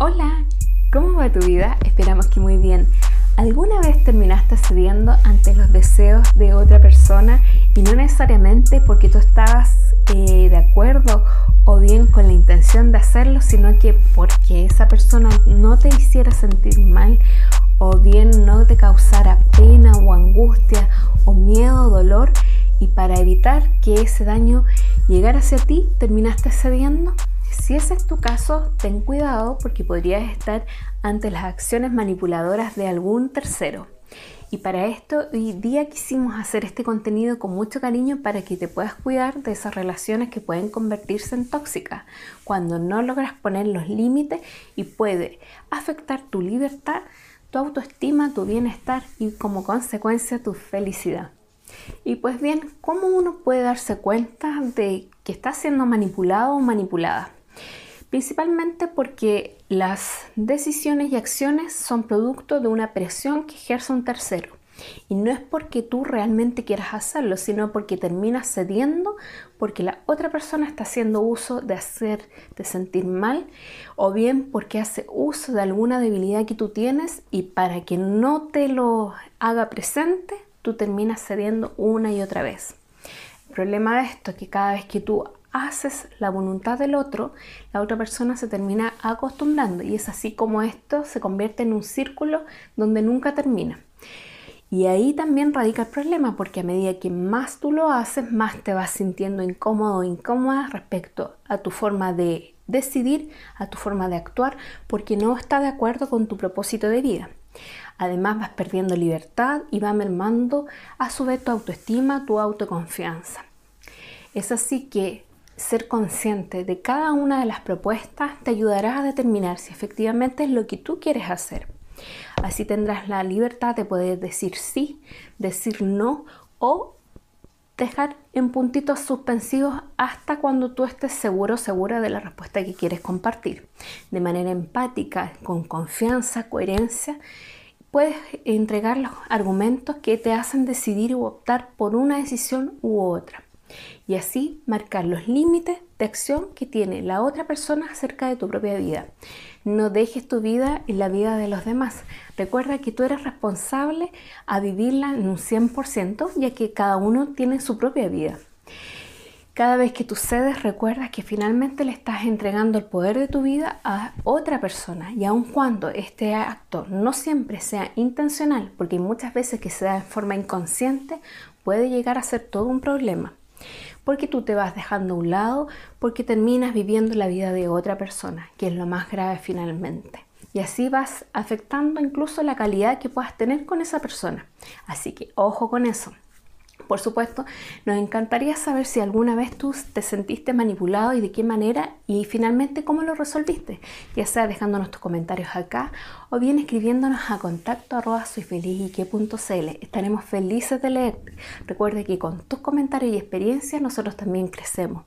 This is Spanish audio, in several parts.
Hola, ¿cómo va tu vida? Esperamos que muy bien. ¿Alguna vez terminaste cediendo ante los deseos de otra persona y no necesariamente porque tú estabas eh, de acuerdo o bien con la intención de hacerlo, sino que porque esa persona no te hiciera sentir mal o bien no te causara pena o angustia o miedo o dolor y para evitar que ese daño llegara hacia ti terminaste cediendo? Si ese es tu caso, ten cuidado porque podrías estar ante las acciones manipuladoras de algún tercero. Y para esto hoy día quisimos hacer este contenido con mucho cariño para que te puedas cuidar de esas relaciones que pueden convertirse en tóxicas cuando no logras poner los límites y puede afectar tu libertad, tu autoestima, tu bienestar y como consecuencia tu felicidad. Y pues bien, ¿cómo uno puede darse cuenta de que está siendo manipulado o manipulada? Principalmente porque las decisiones y acciones son producto de una presión que ejerce un tercero. Y no es porque tú realmente quieras hacerlo, sino porque terminas cediendo porque la otra persona está haciendo uso de hacerte sentir mal o bien porque hace uso de alguna debilidad que tú tienes y para que no te lo haga presente, tú terminas cediendo una y otra vez. El problema de esto es que cada vez que tú haces la voluntad del otro, la otra persona se termina acostumbrando y es así como esto se convierte en un círculo donde nunca termina. Y ahí también radica el problema, porque a medida que más tú lo haces, más te vas sintiendo incómodo o incómoda respecto a tu forma de decidir, a tu forma de actuar, porque no está de acuerdo con tu propósito de vida. Además vas perdiendo libertad y va mermando a su vez tu autoestima, tu autoconfianza. Es así que ser consciente de cada una de las propuestas te ayudará a determinar si efectivamente es lo que tú quieres hacer. Así tendrás la libertad de poder decir sí, decir no o dejar en puntitos suspensivos hasta cuando tú estés seguro segura de la respuesta que quieres compartir. De manera empática, con confianza, coherencia, puedes entregar los argumentos que te hacen decidir o optar por una decisión u otra y así marcar los límites de acción que tiene la otra persona acerca de tu propia vida. No dejes tu vida en la vida de los demás. Recuerda que tú eres responsable a vivirla en un 100%, ya que cada uno tiene su propia vida. Cada vez que tú cedes, recuerda que finalmente le estás entregando el poder de tu vida a otra persona. Y aun cuando este acto no siempre sea intencional, porque muchas veces que se da de forma inconsciente, puede llegar a ser todo un problema porque tú te vas dejando a un lado, porque terminas viviendo la vida de otra persona, que es lo más grave finalmente. Y así vas afectando incluso la calidad que puedas tener con esa persona. Así que ojo con eso. Por supuesto, nos encantaría saber si alguna vez tú te sentiste manipulado y de qué manera y finalmente cómo lo resolviste, ya sea dejándonos tus comentarios acá o bien escribiéndonos a contacto Estaremos felices de leer. Recuerde que con tus comentarios y experiencias nosotros también crecemos.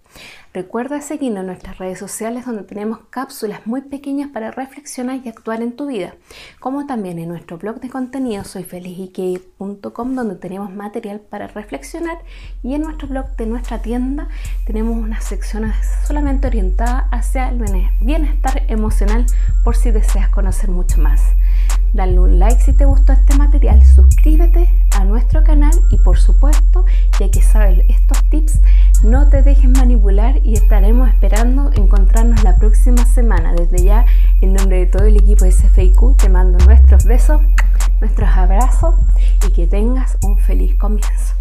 Recuerda seguirnos en nuestras redes sociales donde tenemos cápsulas muy pequeñas para reflexionar y actuar en tu vida, como también en nuestro blog de contenido soyfelizike.com donde tenemos material para reflexionar y en nuestro blog de nuestra tienda tenemos unas secciones solamente orientadas hacia el bienestar emocional por si deseas conocer mucho más. Dale un like si te gustó este material, suscríbete a nuestro canal y por supuesto, ya que sabes estos tips, no te dejes manipular y estaremos esperando encontrarnos la próxima semana. Desde ya, en nombre de todo el equipo de SFIQ, te mando nuestros besos, nuestros abrazos y que tengas un feliz comienzo.